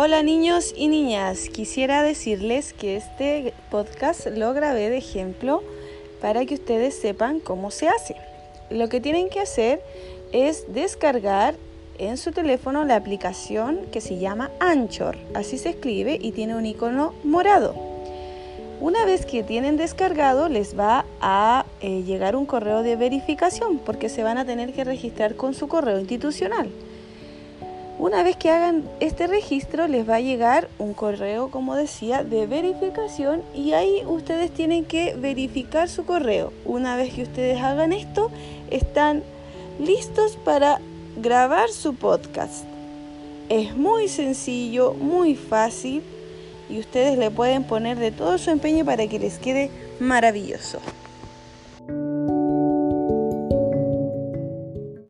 Hola niños y niñas, quisiera decirles que este podcast lo grabé de ejemplo para que ustedes sepan cómo se hace. Lo que tienen que hacer es descargar en su teléfono la aplicación que se llama Anchor, así se escribe y tiene un icono morado. Una vez que tienen descargado les va a eh, llegar un correo de verificación porque se van a tener que registrar con su correo institucional. Una vez que hagan este registro les va a llegar un correo, como decía, de verificación y ahí ustedes tienen que verificar su correo. Una vez que ustedes hagan esto, están listos para grabar su podcast. Es muy sencillo, muy fácil y ustedes le pueden poner de todo su empeño para que les quede maravilloso.